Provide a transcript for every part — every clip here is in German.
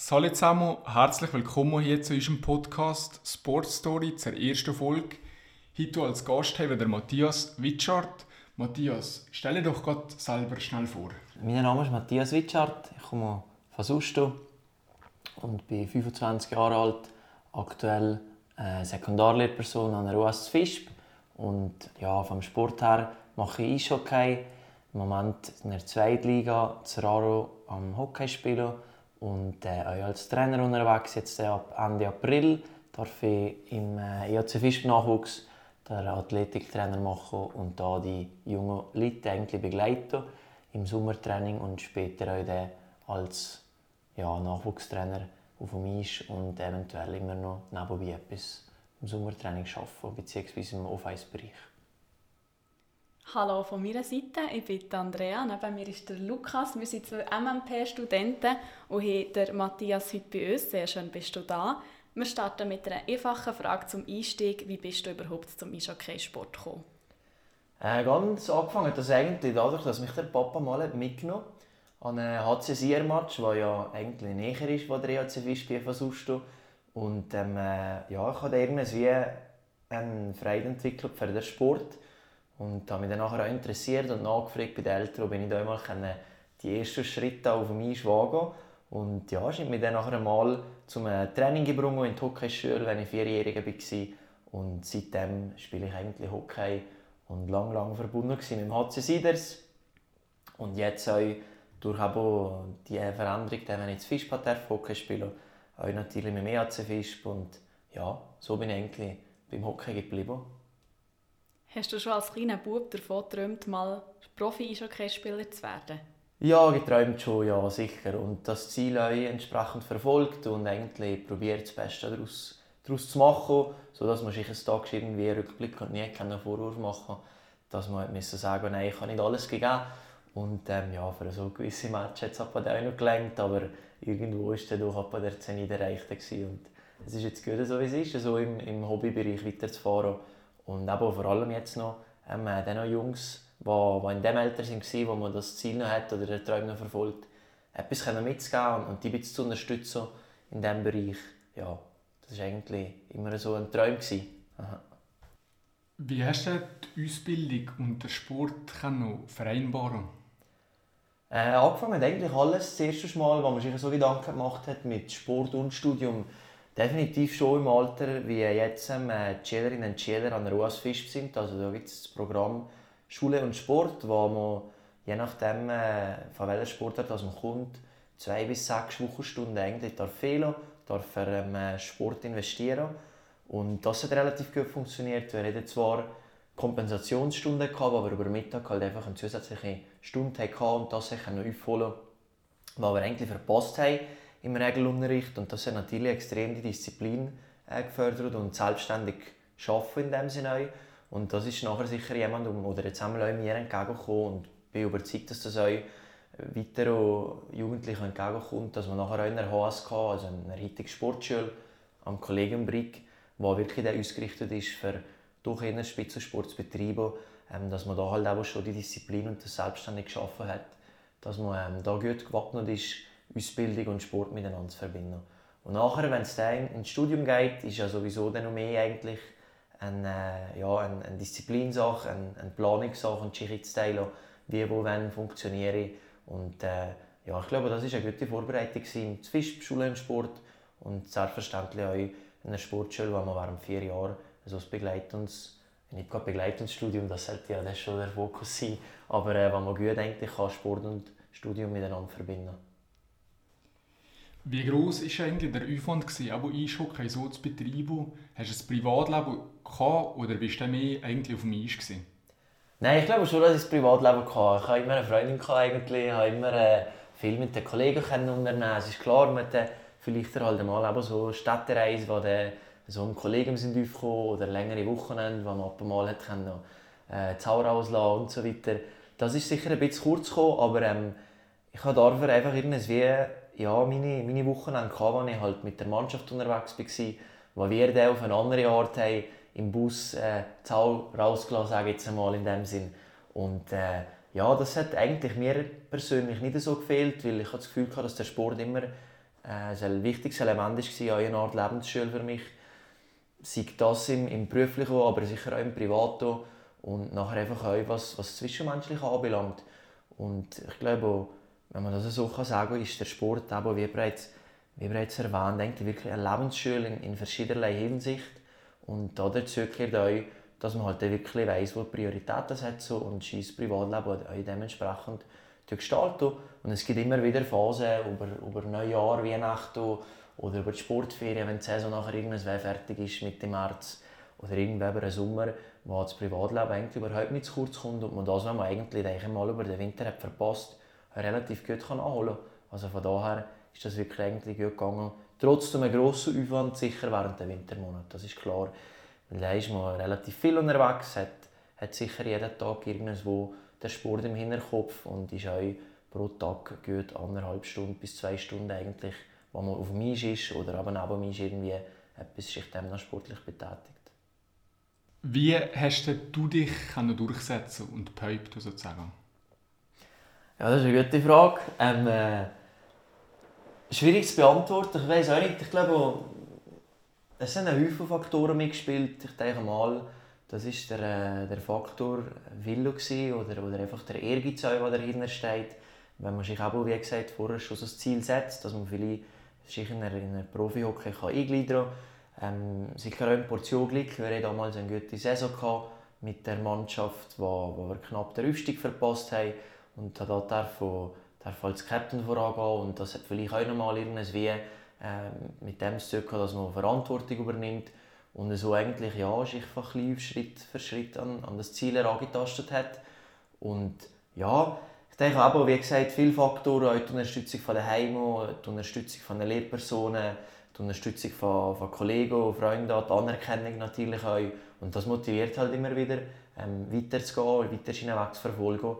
Salut zusammen, herzlich willkommen hier zu unserem Podcast Sports Story zur ersten Folge. Heute als Gast haben wir den Matthias Witschart. Matthias, stell dir doch gerade selber schnell vor. Mein Name ist Matthias Witschart, ich komme von Susto und bin 25 Jahre alt, aktuell äh, Sekundarlehrperson an der UAS Fischb und ja, vom Sport her mache ich Eishockey, im Moment in der Zweitliga Zeraro am Hockey spielen und äh, auch als Trainer unterwegs. Jetzt äh, ab Ende April darf ich im äh, EAC Fischb Nachwuchs der Athletiktrainer machen und da die jungen Leute begleiten im Sommertraining und später auch als ja, Nachwuchstrainer auf dem Eis und eventuell immer noch nebenbei etwas im Sommertraining arbeiten, bzw. im Off-Eis-Bereich. Hallo von meiner Seite, ich bin Andrea, neben mir ist der Lukas. Wir sind zwei MMP-Studenten und haben den Matthias heute bei uns. Sehr schön bist du da. Wir starten mit einer einfachen Frage zum Einstieg. Wie bist du überhaupt zum Eishockey-Sport gekommen? Äh, ganz angefangen das eigentlich dadurch, dass mich der Papa mal mitgenommen hat an einem HC-Sier-Match, der ja eigentlich näher ist, wo der EHC Wischbier versucht. Und ähm, äh, ja, ich habe irgendwie eine Freude entwickelt für den Sport und habe mich dann auch interessiert und nachgefragt bei den Eltern, ob ich da einmal die ersten Schritte auf dem Eis wagen Und ja, ich mich dann nachher einmal zum Training gebracht in die Hockeyschule, wenn ich vierjährig war. Und seitdem spiele ich eigentlich Hockey und lang, lang verbunden mit dem HC Siders. Und jetzt auch durch die Veränderung, wenn ich Fischbad Fischpater Hockey spiele, auch natürlich mit dem EAC Fischb. Und ja, so bin ich eigentlich beim Hockey geblieben. Hast du schon als kleiner Bub davon geträumt, mal Profi-Eishockey-Spieler zu werden? Ja, geträumt schon, ja, sicher. Und das Ziel auch entsprechend verfolgt und eigentlich probiert, das Beste daraus, daraus zu machen, sodass man sich einen Tag irgendwie rückblicken und nie keinen Vorwurf machen dass man müssen sagen nein, ich habe nicht alles gegeben. Und ähm, ja, für so gewisse Matches hat es auch noch gelangt, aber irgendwo war dann doch der Zenit erreicht. Und es ist jetzt gut, so wie es ist, so im, im Hobbybereich weiterzufahren. Und eben vor allem jetzt noch ähm, dann noch Jungs, die, die in dem Alter waren, wo man das Ziel noch hat oder den Traum noch verfolgt, etwas mitzugeben und die zu unterstützen in diesem Bereich. Ja, das war eigentlich immer so ein Traum. Wie hast du die Ausbildung und den Sport vereinbaren äh, Angefangen hat eigentlich alles das erste Mal, wo man sich so Gedanken gemacht hat mit Sport und Studium definitiv schon im Alter, wie jetzt ähm, die Schülerinnen und Schüler an der US Fisch sind. Also da gibt es das Programm Schule und Sport, wo man je nachdem, äh, von welcher Sportart man kommt, zwei bis sechs Wochenstunden eigentlich darf fehlen, darf für ähm, Sport investieren. Und das hat relativ gut funktioniert. Wir hatten zwar Kompensationsstunden, gehabt, aber über Mittag halt einfach eine zusätzliche Stunde hatten und das noch aufholen, was wir eigentlich verpasst haben im Regelunterricht. Und das hat natürlich extrem die Disziplin äh, gefördert und selbstständig arbeiten in dem Sinne. Und das ist nachher sicher jemand oder jetzt haben auch mir entgegengekommen und bin überzeugt, dass das auch weiteren Jugendlichen entgegenkommt, dass man nachher auch in der HSK, also in der heutigen Sportschule am Kollegium Brick, wo wirklich der ausgerichtet ist für durch einen Spitzensport zu betreiben, ähm, dass man da halt auch schon die Disziplin und das selbstständig geschaffen hat, dass man ähm, da gut gewappnet ist Ausbildung und Sport miteinander zu verbinden. Und nachher, wenn es dann ins Studium geht, ist ja sowieso dann noch mehr eigentlich eine, äh, ja, eine, eine Disziplinsache, eine, eine Planungssache und sich zu teilen, wie, wo, wann funktioniere Und äh, ja, ich glaube, das war eine gute Vorbereitung der Fischschule im Sport und selbstverständlich auch in einer Sportschule, wo man während vier Jahren so ein Begleitungsstudium, das sollte ja das schon der Fokus sein, aber äh, wo man gut eigentlich kann Sport und Studium miteinander verbinden kann. Wie groß war eigentlich der Aufwand, gewesen, aber Eishockey so zu betreiben? Hast du ein Privatleben gehabt oder bist du mehr eigentlich auf dem Eis? Gewesen? Nein, ich glaube schon, dass ich ein Privatleben hatte. Ich hatte immer eine Freundin, eigentlich. ich habe immer äh, viel mit den Kollegen unternehmen Es ist klar, man hat vielleicht halt mal eben so Städtereise, wo dann so ein Kollegen sind aufgekommen oder längere Wochenende, wo man ab und mal hat können, äh, Zauber auslassen und so weiter. Das ist sicher ein bisschen kurz gekommen, aber ähm, ich habe dafür einfach irgendwie ja, meine, meine Wochenende gehabt, wo ich halt mit der Mannschaft unterwegs war, wo wir dann auf eine andere Art haben, im Bus äh, Zahl rausgelassen, ich jetzt einmal in dem Sinn. Und äh, ja, das hat eigentlich mir persönlich nicht so gefehlt, weil ich das Gefühl hatte, dass der Sport immer äh, ein wichtiges Element war, eine Art Lebensschule für mich. Sei das im, im Beruflichen, aber sicher auch im Privaten und nachher einfach auch, was, was Zwischenmenschliche anbelangt. Und ich glaube, wenn man das so sagen kann, ist der Sport, eben, wie bereits, wie bereits erwähnt, eigentlich wirklich eine Lebensschule in, in verschiedener Hinsicht. Und dazu gehört auch, dass man halt wirklich weiss, wo die Prioritäten hat und sein Privatleben auch dementsprechend gestalten. Und es gibt immer wieder Phasen über, über Neujahr, Weihnachten oder über die Sportferien, wenn die Saison nachher irgendwann fertig ist mit dem März oder irgendwann über den Sommer, wo das Privatleben eigentlich überhaupt nicht zu kurz kommt und man das, was man eigentlich mal über den Winter hat verpasst relativ gut kann nachholen kann. Also von daher ist das wirklich eigentlich gut gegangen. Trotzdem ein grosser Aufwand, sicher während der Wintermonate, das ist klar. Weil da ist man relativ viel unterwegs, hat, hat sicher jeden Tag irgendwo den Sport im Hinterkopf und ist auch pro Tag gut anderthalb Stunden bis zwei Stunden eigentlich, wo man auf Eis ist oder aber neben dem Eis irgendwie etwas sich dem noch sportlich betätigt. Wie hast du dich durchsetzen und behaupten sozusagen? Ja, das ist eine gute Frage. Ähm, äh, schwierig zu beantworten. Ich weiß auch nicht. Ich glaube, es sind Haufen Faktoren mitgespielt. Ich denke mal, das war der, äh, der Faktor Willo oder, oder einfach der Ehrgeiz, der dahinter steht. Wenn man sich auch, wie gesagt, vorher schon so das Ziel setzt, dass man vielleicht sich in einer, Profi-Hockey eingliedern kann. Ähm, sicher auch eine Portion Glück. Wir hatten damals eine gute Saison mit der Mannschaft, wo wir knapp den Aufstieg verpasst haben. Und da darf, darf als Captain vorangehen und das hat vielleicht auch nochmal irgendwie äh, mit dem zu tun, dass man Verantwortung übernimmt und so eigentlich ja, sich einfach Schritt für Schritt an, an das Ziel herangetastet hat. Und ja, ich denke aber, wie gesagt, viele Faktoren, auch die Unterstützung von den Heimen, die Unterstützung von den Lehrpersonen, die Unterstützung von, von Kollegen, Freunden, die Anerkennung natürlich auch. Und das motiviert halt immer wieder, ähm, weiterzugehen, weiter seinen Weg zu verfolgen.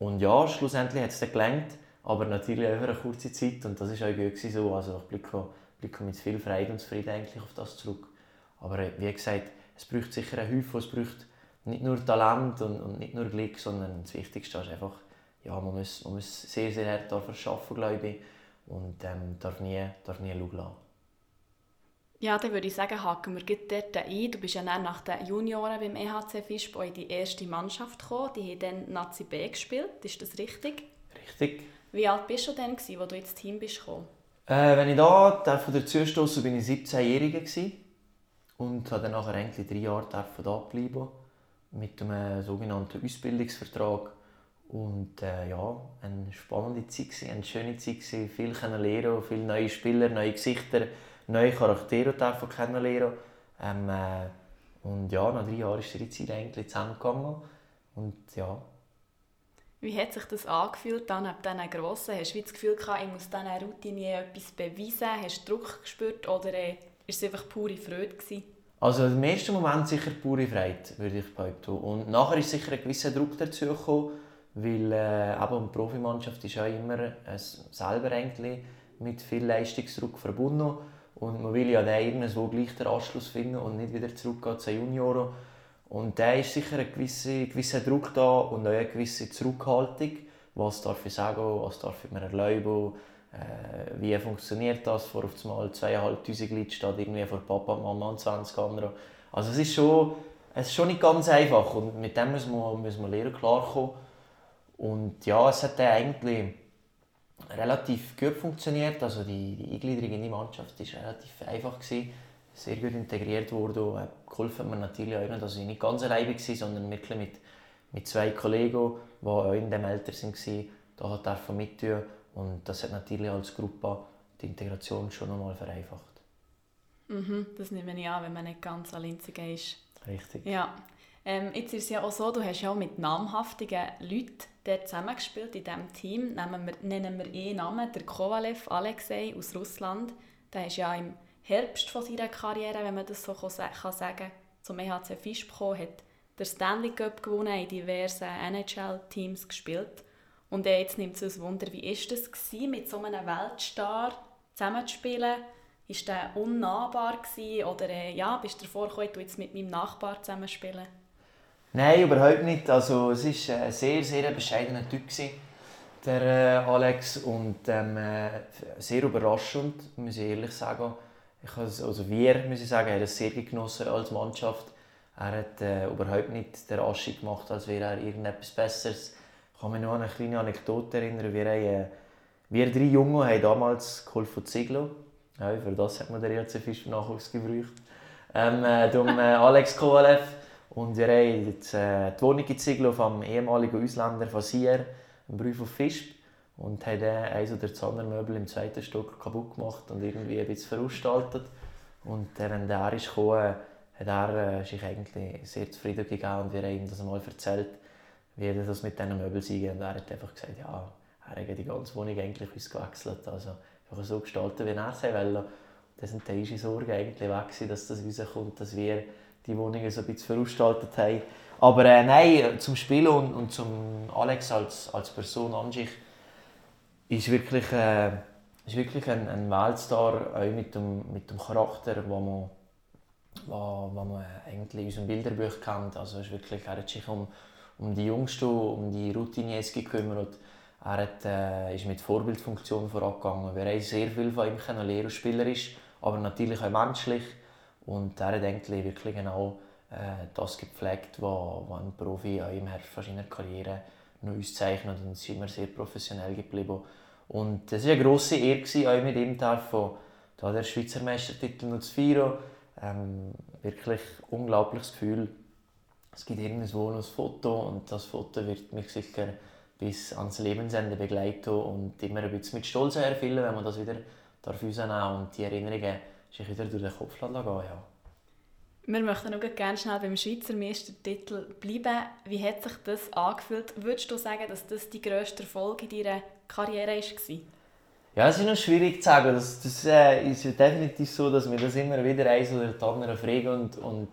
Und ja, schlussendlich hat es dann gelangt, aber natürlich auch für eine kurze Zeit und das war auch gut so. Also ich blicke, blicke mit viel Freude und Zufrieden eigentlich auf das zurück. Aber äh, wie gesagt, es braucht sicher einen Häufchen, es braucht nicht nur Talent und, und nicht nur Glück, sondern das Wichtigste ist einfach, ja, man muss, man muss sehr, sehr hart arbeiten, glaube ich, und ähm, darf nie, darf nie schauen lassen. Ja, dann würde ich sagen, haken wir dort ein. Du bist ja dann nach den Junioren beim EHC Fischbau in die erste Mannschaft gekommen. Die haben dann Nazi B gespielt. Ist das richtig? Richtig. Wie alt bist du denn, als du ins Team bist gekommen? Äh, wenn ich da davon dazu stoße, bin ich 17-Jähriger und habe dann nachher eigentlich drei Jahre da bleiben mit einem sogenannten Ausbildungsvertrag. Und äh, ja, eine spannende Zeit, eine schöne Zeit, viel lernen, viele neue Spieler, neue Gesichter neue Charaktere kennenlernen. Ähm, äh, und ja, nach drei Jahren ist die Zeit eigentlich zusammengegangen. Und ja. Wie hat sich das angefühlt dann ab diesen Grossen? Hast du das Gefühl gehabt, ich muss dieser Routine etwas beweisen? Hast du Druck gespürt oder äh, es einfach pure Freude? Gewesen? Also im ersten Moment sicher pure Freude, würde ich behaupten. Und nachher ist sicher ein gewisser Druck dazu gekommen, weil äh, eben die Profimannschaft ist ja immer äh, selber eigentlich mit viel Leistungsdruck verbunden und man will ja dann irgendwo gleich den Anschluss finden und nicht wieder zurückgehen zu Junioren. Und da ist sicher ein gewisser, gewisser Druck da und auch eine gewisse Zurückhaltung. Was darf ich sagen, was darf ich mir erlauben, äh, wie funktioniert das, vor auf einmal zweieinhalbtausend Leute steht irgendwie vor Papa, Mama und 20 anderen. Also es ist schon, es ist schon nicht ganz einfach und mit dem muss man, muss man lernen klarkommen. Und ja, es hat dann eigentlich relativ gut funktioniert. Also die, die Eingliederung in die Mannschaft war relativ einfach. Gewesen. Sehr gut integriert wurde. Und, äh, geholfen hat mir natürlich auch dass ich nicht ganz alleine war, sondern wirklich mit, mit zwei Kollegen, die auch in dem Alter waren, da hat mittun. Und das hat natürlich als Gruppe die Integration schon einmal vereinfacht. Mhm, das nehme ich an, wenn man nicht ganz allein ist. Richtig. Ja. Ähm, jetzt ist es ja auch so, du hast ja auch mit namhaften Leuten dort zusammengespielt in diesem Team. Nennen wir, nennen wir einen Namen, der Kovalev Alexei aus Russland. Der ist ja im Herbst von seiner Karriere, wenn man das so sagen kann, zum EHC Fisch gekommen, hat der Stanley Cup gewonnen, in diversen NHL-Teams gespielt. Und jetzt nimmt es ein Wunder, wie ist das gewesen, mit so einem Weltstar zusammenzuspielen? Ist der unnahbar gewesen? oder äh, ja, bist du davor gekommen, du jetzt mit meinem Nachbar zusammenspielen? Nein, überhaupt nicht. Also, es war ein sehr, sehr bescheidener Typ. der äh, Alex, und ähm, äh, sehr überraschend, muss ich ehrlich sagen. Ich also wir, muss ich sagen, haben das sehr genossen als Mannschaft. Er hat äh, überhaupt nicht den Aschi gemacht, als wäre er irgendetwas Besseres. Ich kann mich noch an eine kleine Anekdote erinnern. Wir, haben, äh, wir drei Jungen haben damals geholfen Ziglo. Ja, für das hat man den RC Fisch Nachwuchs gebraucht. Ähm, äh, äh, Alex Kovalev. Und wir haben jetzt, äh, die Wohnung Ziglo vom ehemaligen Ausländer von Sier, einen Brief auf Fisch. Und haben dann eins oder andere Möbel im zweiten Stock kaputt gemacht und irgendwie ein bisschen veranstaltet. Und äh, wenn der ist gekommen, hat er äh, sich eigentlich sehr zufrieden gegeben und wir haben ihm das einmal erzählt, wie das mit diesen Möbeln sei. Und er hat einfach gesagt, ja, er hat die ganze Wohnung eigentlich ausgewechselt. Also einfach so gestalten, wie er es wollte. Das sind die Sorgen eigentlich weg, dass das rauskommt, dass wir die Wohnungen so ein bisschen veranstaltet haben. Aber äh, nein, zum Spielen und, und zum Alex als, als Person an sich ist wirklich, äh, ist wirklich ein, ein Weltstar, auch mit dem, mit dem Charakter, wo man, wo, wo man eigentlich in unserem Bilderbuch kennt. Also ist wirklich, er hat sich um, um die Jungsten, um die Routiniers gekümmert. Er hat, äh, ist mit Vorbildfunktion vorangegangen. Wir haben sehr viel von ihm lernen, spielerisch, aber natürlich auch menschlich. Und er hat eigentlich wirklich genau äh, das gepflegt, was, ein Profi auch im Herbst seiner Karriere noch auszeichnet und ist immer sehr professionell geblieben. Und es war eine grosse Ehre, auch mit ihm von da der Schweizer Meistertitel noch zu feiern. Ähm, wirklich unglaubliches Gefühl. Es gibt irgendwo noch ein Foto und das Foto wird mich sicher bis ans Lebensende begleiten und immer ein bisschen mit Stolz erfüllen, wenn man das wieder darf und die Erinnerungen sich wieder durch den Kopf gehen ja. Wir möchten noch gerne schnell beim Schweizer Meistertitel bleiben. Wie hat sich das angefühlt? Würdest du sagen, dass das die grösste Erfolg in deiner Karriere war? Ja, es ist noch schwierig zu sagen. Das, das äh, ist definitiv so, dass wir das immer wieder eins oder das andere fragen. Und, und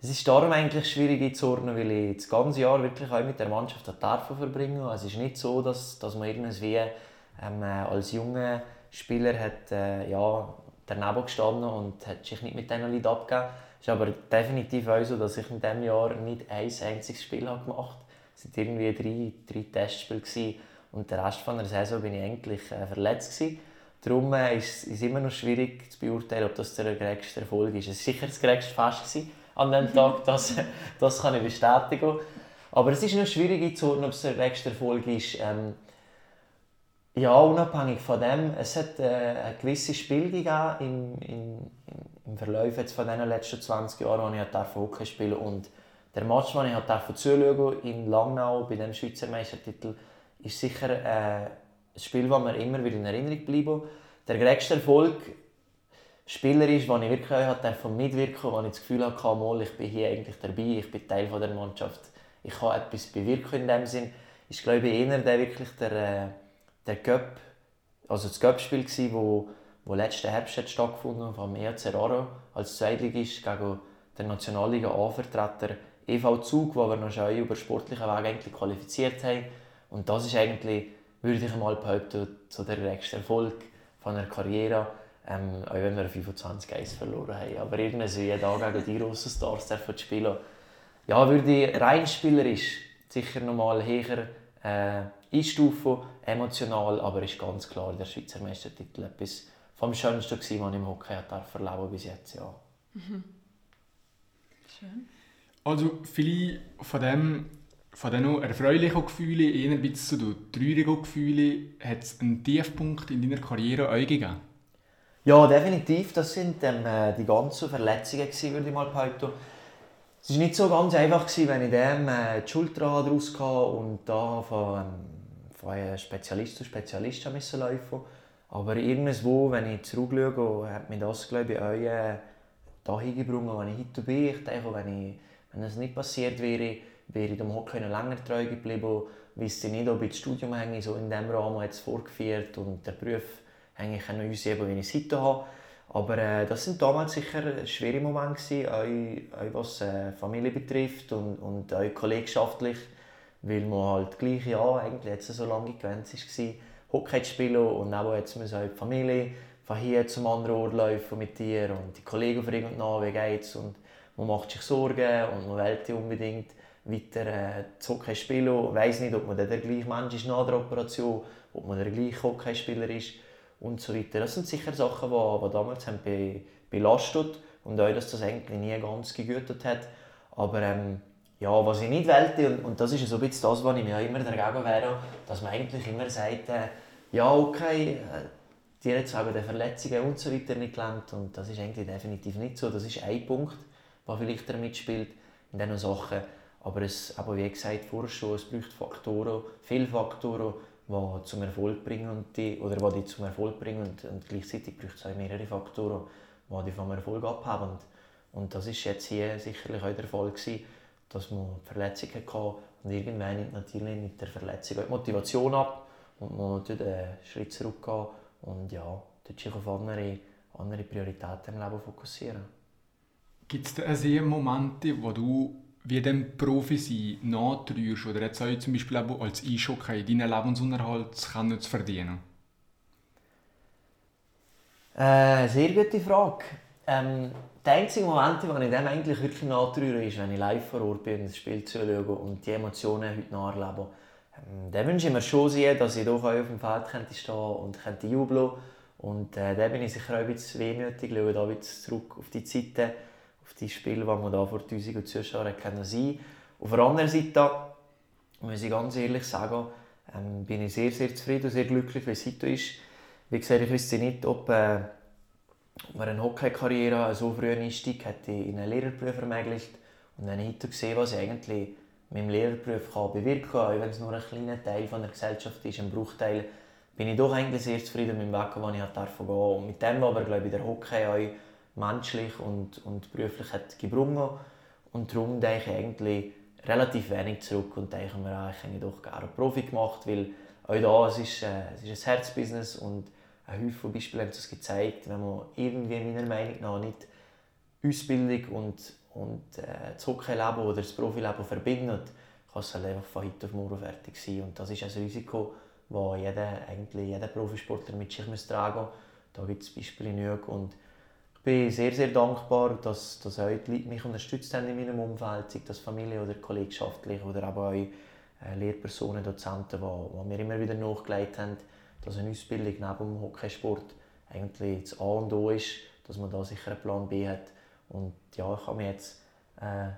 es ist darum eigentlich schwierig einzuordnen, weil ich das ganze Jahr wirklich auch mit der Mannschaft darf verbringen. Es ist nicht so, dass, dass man irgendwie ähm, äh, als junger Spieler hat, äh, ja, daneben gestanden und hat sich nicht mit diesen Leuten abgegeben. Es ist aber definitiv auch so, dass ich in diesem Jahr nicht ein einziges Spiel habe gemacht habe. Es waren irgendwie drei, drei Testspiele gewesen. und den Rest der Saison bin ich eigentlich äh, verletzt. Gewesen. Darum äh, ist es immer noch schwierig zu beurteilen, ob das der größte Erfolg ist. Es war sicher das größte Fest gewesen an diesem Tag, das, das kann ich bestätigen. Aber es ist noch schwierig einzuordnen, ob es der größte Erfolg ist. Ähm, ja, unabhängig von dem, es hat äh, ein gewisses Spiel gegeben im, im, im Verlauf jetzt von den letzten 20 Jahren, als ich halt Hockey spielen und der Match, den ich halt zuschauen in Langnau bei dem Schweizer Meistertitel, ist sicher äh, ein Spiel, das mir immer wieder in Erinnerung bleibt. Der größte Erfolg spielerisch, wo ich wirklich auch mitwirken wo ich das Gefühl hatte, ich bin hier eigentlich dabei, ich bin Teil der Mannschaft, ich kann etwas bewirken in dem Sinn, ist glaube ich eher der, wirklich der, äh, der Cup, also das Cup-Spiel war, wo, wo letzten Herbst hat stattgefunden vom EAC Raro als Zweitligist gegen den Nationalliga A-Vertreter EV Zug, wo wir noch schon über sportlichen Weg eigentlich qualifiziert haben. Und das ist eigentlich, würde ich mal behaupten, so der größte Erfolg von einer Karriere. Ähm, auch wenn wir 25 1 verloren haben. Aber irgendwie da gegen die grossen Stars zu spielen, ja, würde ich rein spielerisch sicher noch mal höher äh, einstufen, emotional, aber ist ganz klar der Schweizer Meistertitel etwas vom Schönsten gewesen, was ich im Hockey erleben bis jetzt, ja. Mhm. Schön. Also viele von dem von diesen erfreulichen Gefühlen, eher ein bisschen zu den traurigen Gefühlen, hat es einen Tiefpunkt in deiner Karriere auch gegeben? Ja, definitiv. Das sind ähm, die ganzen Verletzungen, gewesen, würde ich mal behaupten. Es war nicht so ganz einfach, gewesen, wenn ich dem äh, die Schulter rauskam und da von, ähm, von Spezialist zu Spezialist laufen musste. Aber irgendwo, wenn ich zurückschaue, hat mir das, glaube ich, auch äh, dahin gebracht, wo ich heute bin. Ich denke, wenn, ich, wenn das nicht passiert wäre, wäre ich dem Hockey noch länger treu geblieben. Ich wüsste nicht, ob ich das Studium so in diesem Rahmen jetzt vorgeführt und der Beruf eigentlich auch noch ausüben, wie ich es heute habe. Aber äh, das sind damals sicher schwere Momente, auch, auch was äh, Familie betrifft und, und auch kollegschaftlich, weil man halt gleich ja, eigentlich jetzt so lange gewöhnt war, Hockey zu spielen und auch jetzt muss halt die Familie von hier zum anderen Ort laufen mit dir und die Kollegen fragen nach, wie geht's und man macht sich Sorgen und man will unbedingt weiter äh, das Hockey spielen. Weiss nicht, ob man der gleiche Mensch ist nach der Operation, ob man der gleiche Hockeyspieler ist und so weiter. Das sind sicher Sachen, die, die damals haben be, belastet und auch, dass das eigentlich nie ganz gegütet hat. Aber ähm, ja, was ich nicht wollte, und, und das ist so ein bisschen das, was ich mir immer dagegen wäre, dass man eigentlich immer sagt, äh, ja okay, äh, die hat jetzt wegen der Verletzungen und so weiter nicht gelernt und das ist eigentlich definitiv nicht so. Das ist ein Punkt, der vielleicht damit spielt in diesen Sachen. Aber es, aber wie gesagt vorher schon, es braucht Faktoren, viele Faktoren, die zum Erfolg bringen und die, oder die, zum Erfolg bringen und, und gleichzeitig braucht es auch mehrere Faktoren, die die vom Erfolg abhaben. Und, und das ist jetzt hier sicherlich auch der Fall gewesen, dass man Verletzungen hatte und irgendwann nimmt natürlich mit der Verletzung die Motivation ab und man tut einen Schritt zurückgehen und ja, dort sich auf andere, andere Prioritäten im Leben fokussieren. Gibt es da also Momente, wo du wie dem Profi sein nachtrührst oder jetzt auch zum Beispiel auch als Eishockey deinen Lebensunterhalt zu verdienen? Äh, sehr gute Frage. Ähm, der einzige Moment, wo ich dem eigentlich wirklich nachtrühre, ist, wenn ich live vor Ort bin und das Spiel zuschaue und die Emotionen heute nacherlebe. Ähm, dann wünsche ich mir schon sehr, dass ich doch auf dem Feld könnte stehen und könnte jubeln Und äh, da bin ich sicher auch ein bisschen wehmütig, schaue da ein zurück auf die Zeiten, auf die Spiele, die man da vor 1000 Zuschauern sein konnte. Auf der anderen Seite, muss ich ganz ehrlich sagen, ähm, bin ich sehr, sehr zufrieden und sehr glücklich, wie es heute ist. Wie gesagt, ich wüsste nicht, ob, äh, mir eine Hockey-Karriere so früh Einstieg hätte in einen Lehrerberuf ermöglicht. Und dann heute gesehen, was ich eigentlich mit dem Lehrerberuf kann bewirken kann, auch wenn es nur ein kleiner Teil von der Gesellschaft ist, ein Bruchteil, bin ich doch eigentlich sehr zufrieden mit dem Weg, den ich gehen durfte. Und mit dem aber, glaube ich, der Hockey auch menschlich und, und beruflich hat gebrungen. Und darum denke ich eigentlich relativ wenig zurück und denke mir, ah, ich hätte doch gerne Profi gemacht, weil auch da, es ist, äh, es ist ein Herzbusiness und ein Haufen Beispiele haben es gezeigt, wenn man irgendwie meiner Meinung nach nicht Ausbildung und und äh, das Hockeyleben oder das Profileben verbindet, kann es halt einfach von heute auf morgen fertig sein. Und das ist ein Risiko, das jeder, eigentlich jeder Profisportler mit sich muss tragen muss. Da gibt es Beispiele genug. Und ich bin sehr, sehr dankbar, dass, dass auch die Leute mich unterstützt haben in meinem Umfeld, sei das Familie oder kollegschaftlich oder aber auch äh, Lehrpersonen, Dozenten, die mir immer wieder nachgelegt haben, dass eine Ausbildung neben dem Hockeysport eigentlich das A und O ist, dass man da sicher einen Plan B hat und ja, ich habe mich jetzt äh,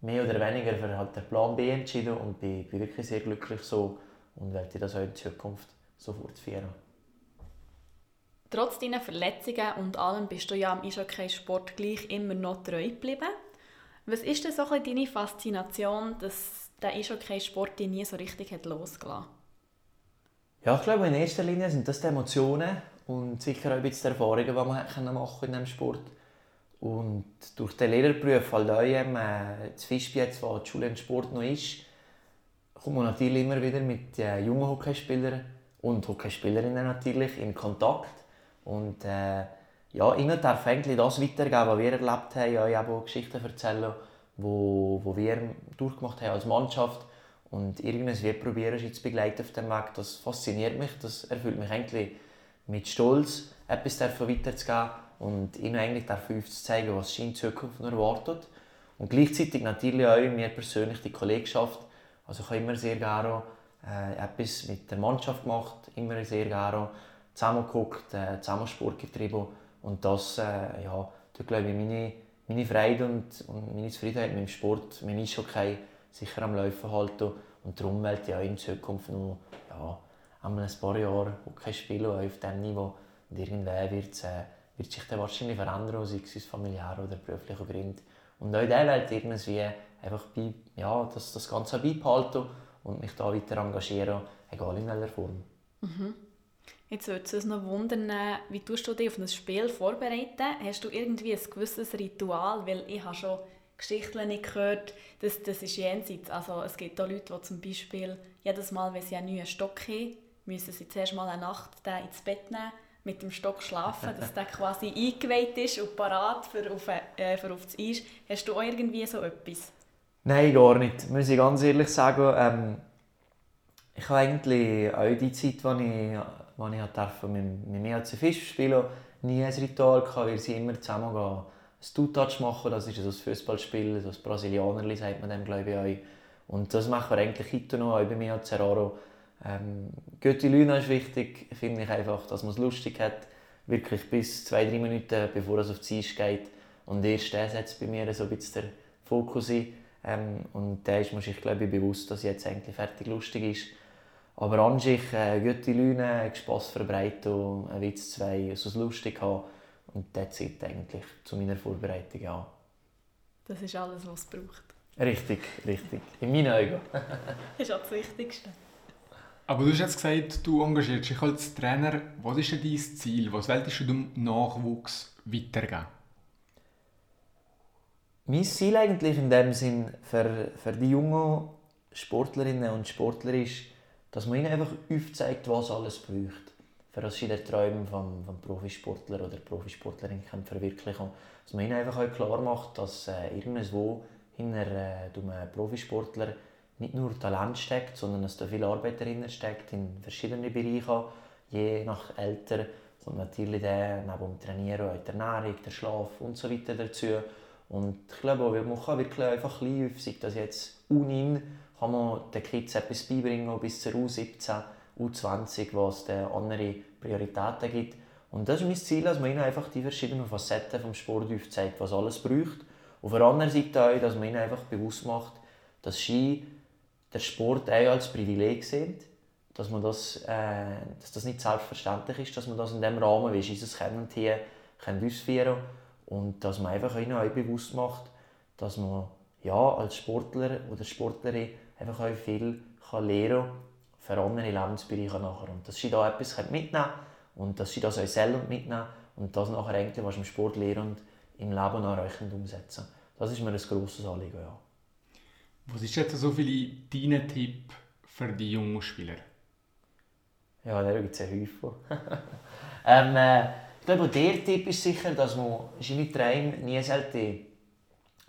mehr oder weniger für halt den Plan B entschieden und bin, bin wirklich sehr glücklich so und werde das auch in Zukunft so fortführen. Trotz deiner Verletzungen und allem bist du ja am Eishockey-Sport gleich immer noch treu geblieben. Was ist denn so ein deine Faszination, dass der Eishockey-Sport dich nie so richtig hat losgelassen Ja, ich glaube, in erster Linie sind das die Emotionen und sicher auch ein die Erfahrungen, die man machen in diesem Sport und durch den Lehrerberuf, halt ähm, äh, das Fischbi jetzt, wo die Schule und Sport noch ist, kommt man natürlich immer wieder mit äh, jungen Hockeyspielern und Hockeyspielerinnen natürlich in Kontakt. Und äh, ja, ihnen darf eigentlich das weitergeben, was wir erlebt haben, euch auch Geschichten erzählen, wo, wo wir durchgemacht haben als Mannschaft. Und irgendwie probieren, sie zu begleiten auf dem Weg. Das fasziniert mich, das erfüllt mich eigentlich mit Stolz, etwas weiterzugeben und ihnen eigentlich dafür zu zeigen, was sie in Zukunft erwartet. Und gleichzeitig natürlich auch mir persönlich die Kollegschaft. Also ich habe immer sehr gerne äh, etwas mit der Mannschaft gemacht, immer sehr gerne zusammengeguckt, äh, zusammen Sport getrieben und das, äh, ja, da glaube ich, meine, meine Freude und, und meine Zufriedenheit mit dem Sport, mit dem Eishockey sicher am Laufen halten und darum möchte ich auch in Zukunft noch ja, einmal ein paar Jahre Hockey spielen, auf diesem Niveau und irgendwann wird äh, wird sich dann wahrscheinlich verändern, sei es aus familiären oder beruflichen Gründen. Und auch in dieser Welt irgendwie einfach bei, ja, das, das Ganze beibehalten und mich da weiter engagieren, egal in welcher Form. Mhm. Jetzt würde es uns noch wundern, wie tust du dich auf ein Spiel vorbereiten? Hast du irgendwie ein gewisses Ritual? Weil ich habe schon Geschichten nicht gehört, dass das ist jenseits. Also es gibt auch Leute, die zum Beispiel jedes Mal, wenn sie einen neuen Stock haben, müssen sie zuerst mal eine Nacht ins Bett nehmen mit dem Stock schlafen, dass der quasi eingeweiht ist und parat für, auf, äh, für auf das Eis. Hast du auch irgendwie so etwas? Nein, gar nicht. Muss ich ganz ehrlich sagen, ähm, ich habe eigentlich auch die Zeit, die ich, wo ich durfte, mit, mit mir als Fisch spielen nie ein Ritual gehabt, weil sie immer zusammen gehen. Ein Two-Touch machen, das ist ein Fußballspiel, das Brasilianerli sagt man dem, glaube ich, auch. Und das machen wir eigentlich heute noch, auch bei mir als Zerraro. Ähm, Götti Lüne ist wichtig, finde ich einfach, dass man es lustig hat, wirklich bis zwei, drei Minuten, bevor es auf die Eis geht. Und erst der setzt bei mir so ein bisschen der Fokus ein. Ähm, und da ist man sich, glaube ich, bewusst, dass jetzt eigentlich fertig lustig ist. Aber an sich, äh, gute Lüne, Spass verbreiten, ein Witz, zwei, also lustig haben. Und das zählt eigentlich zu meiner Vorbereitung, ja. Das ist alles, was es braucht. Richtig, richtig. In meinen Augen. das ist auch das Wichtigste. Aber du hast jetzt gesagt, du engagierst dich als Trainer. Was ist denn dein Ziel? Was willst du dem Nachwuchs weitergeben? Mein Ziel eigentlich in dem Sinn für, für die jungen Sportlerinnen und Sportler ist, dass man ihnen einfach aufzeigt, was alles braucht, den Träumen vom, vom Profisportler oder Profisportlerin verwirklichen können. Dass man ihnen einfach auch klar macht, dass äh, irgendwo hinter äh, einem Profisportler nicht nur Talent steckt, sondern dass da viel Arbeit dahinter steckt in verschiedenen Bereichen, je nach Alter und natürlich der neben dem Trainieren auch die Ernährung, der Schlaf und so weiter dazu. Und ich glaube, man kann wirklich einfach ein bisschen, sei das jetzt U9, kann man den Kids etwas beibringen, bis zur U17, U20, was es andere Prioritäten gibt. Und das ist mein Ziel, dass man ihnen einfach die verschiedenen Facetten vom Sport aufzeigt, was alles braucht. Auf der anderen Seite auch, dass man ihnen einfach bewusst macht, dass Ski der Sport auch als Privileg sehen, dass, man das, äh, dass das nicht selbstverständlich ist, dass man das in dem Rahmen, wie sie es kennen, hier ausführen kann und dass man einfach ihnen auch bewusst macht, dass man ja, als Sportler oder Sportlerin einfach auch viel kann lernen kann für andere Lebensbereiche nachher. Und dass sie da etwas mitnehmen können und dass sie das auch selber mitnehmen und das nachher eigentlich, was im Sport lernen und im Leben auch umsetzen. Das ist mir ein grosses Anliegen, ja. Was ist jetzt so viele deine Tipp für die jungen Spieler? Ja, da gibt es Häufchen. ähm, äh, ich glaube, der Tipp ist sicher, dass man seine Träume nie sollte,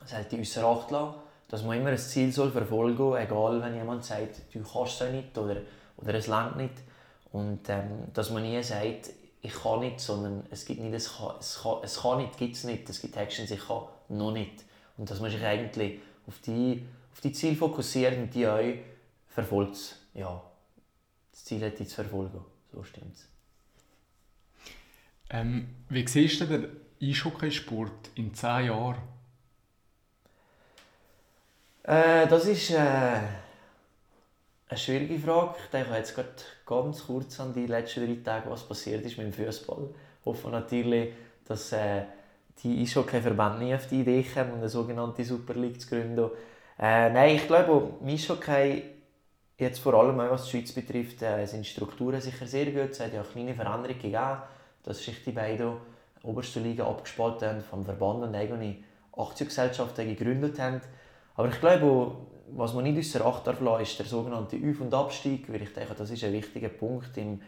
sollte außer Acht lassen dass man immer ein Ziel soll verfolgen soll, egal wenn jemand sagt, du kannst es nicht oder, oder es langt nicht. Und ähm, dass man nie sagt, ich kann nicht, sondern es gibt nicht, es kann, es kann, nicht, gibt es nicht. Es gibt Actions, ich kann noch nicht. Und dass man sich eigentlich auf die, auf die Ziele fokussiert und die auch verfolgt. Ja, das Ziel hat zu verfolgen. So stimmt. Ähm, wie siehst du den Eishockeysport in zehn Jahren? Äh, das ist äh, eine schwierige Frage. Ich denke jetzt gerade ganz kurz an die letzten drei Tage, was passiert ist mit dem Fußball. Ich hoffe natürlich, dass äh, die Eishockey-Verbände nie auf die Idee kommen, eine sogenannte Super League zu gründen. Äh, nein, ich glaube, im Eishockey, jetzt vor allem was die Schweiz betrifft, äh, sind die Strukturen sicher sehr gut. Es hat ja auch kleine Veränderungen gegeben, dass sich die beiden obersten Ligen abgespalten haben, vom Verband und eigene Aktiengesellschaften gegründet haben. Aber ich glaube, was man nicht außer Acht darf lassen, ist der sogenannte Auf- und Abstieg, weil ich denke, das ist ein wichtiger Punkt in,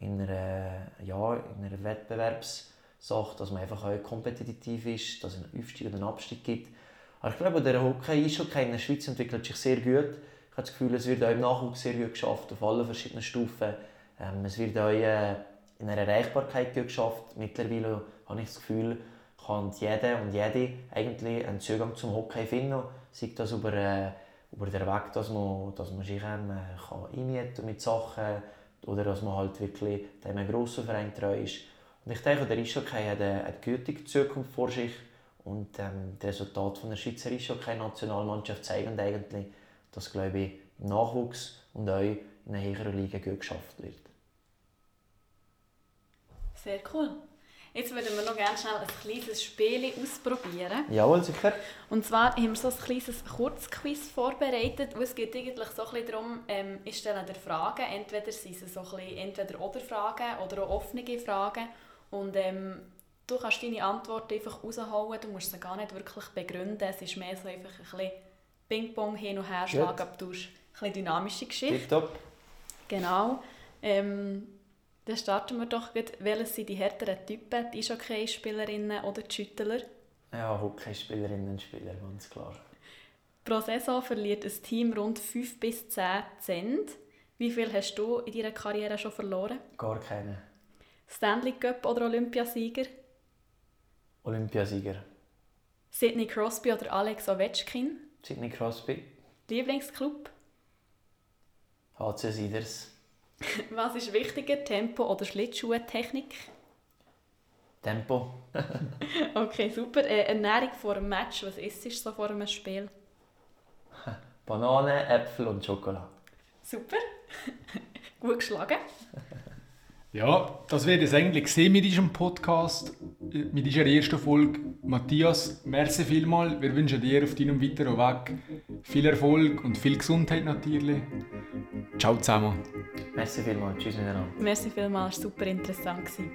in, einer, ja, in einer Wettbewerbssache, dass man einfach auch kompetitiv ist, dass es einen Aufstieg und einen Abstieg gibt. Aber ich glaube, der Hockey, Eishockey in der Schweiz entwickelt sich sehr gut. Ich habe das Gefühl, es wird auch im Nachwuchs sehr gut geschafft, auf allen verschiedenen Stufen. Ähm, es wird auch äh, in einer Erreichbarkeit gut geschafft. Mittlerweile habe ich das Gefühl, kann jeder und jede eigentlich einen Zugang zum Hockey finden. Sei das über, äh, über den Weg, dass man, dass man sich ähm, kann einmieten mit Sachen oder dass man halt wirklich einem grossen Verein treu ist. Und ich denke, der Eishockey hat eine, eine gute Zukunft vor sich und ähm, die Resultate der Schweizer Eishockey-Nationalmannschaft zeigen eigentlich, dass glaube ich, Nachwuchs und auch in einer höheren Liga gut geschafft wird. Sehr cool. Jetzt würden wir noch gerne schnell ein kleines Spiel ausprobieren. Jawohl, sicher. Und zwar haben wir so ein kleines Kurzquiz vorbereitet. Und es geht eigentlich so ein darum, ähm, ich stelle dir Fragen. Entweder sind es so ein entweder oder Fragen oder auch offene Fragen. Und ähm, du kannst deine Antwort einfach raushauen. Du musst sie gar nicht wirklich begründen. Es ist mehr so einfach ein bisschen Ping-Pong hin und her schlagen, du hast eine dynamische Geschichte. Tipptopp. Genau. Ähm, dann starten wir doch gut. Welches sind die härteren Typen? Die Eishockey-Spielerinnen oder die Schüttler? Ja, Hockeyspielerinnen und Spieler, ganz klar. Pro Saison verliert ein Team rund 5 bis 10 Cent. Wie viel hast du in deiner Karriere schon verloren? Gar keine. Stanley Cup oder Olympiasieger? Olympiasieger. Sidney Crosby oder Alex Ovechkin? Sidney Crosby. Lieblingsclub? HC Siders. Was ist wichtiger, Tempo oder Schlittschuhtechnik? Tempo. Okay, super. Äh, Ernährung vor einem Match, was isst du so vor einem Spiel? Banane, Äpfel und Schokolade. Super. Gut geschlagen. Ja, das wird es eigentlich gesehen mit diesem Podcast, mit dieser ersten Folge. Matthias, merci vielmal. Wir wünschen dir auf deinem weiteren Weg viel Erfolg und viel Gesundheit natürlich. Ciao zusammen. Merci vielmals. Tschüss miteinander. Merci vielmals, super interessant gewesen.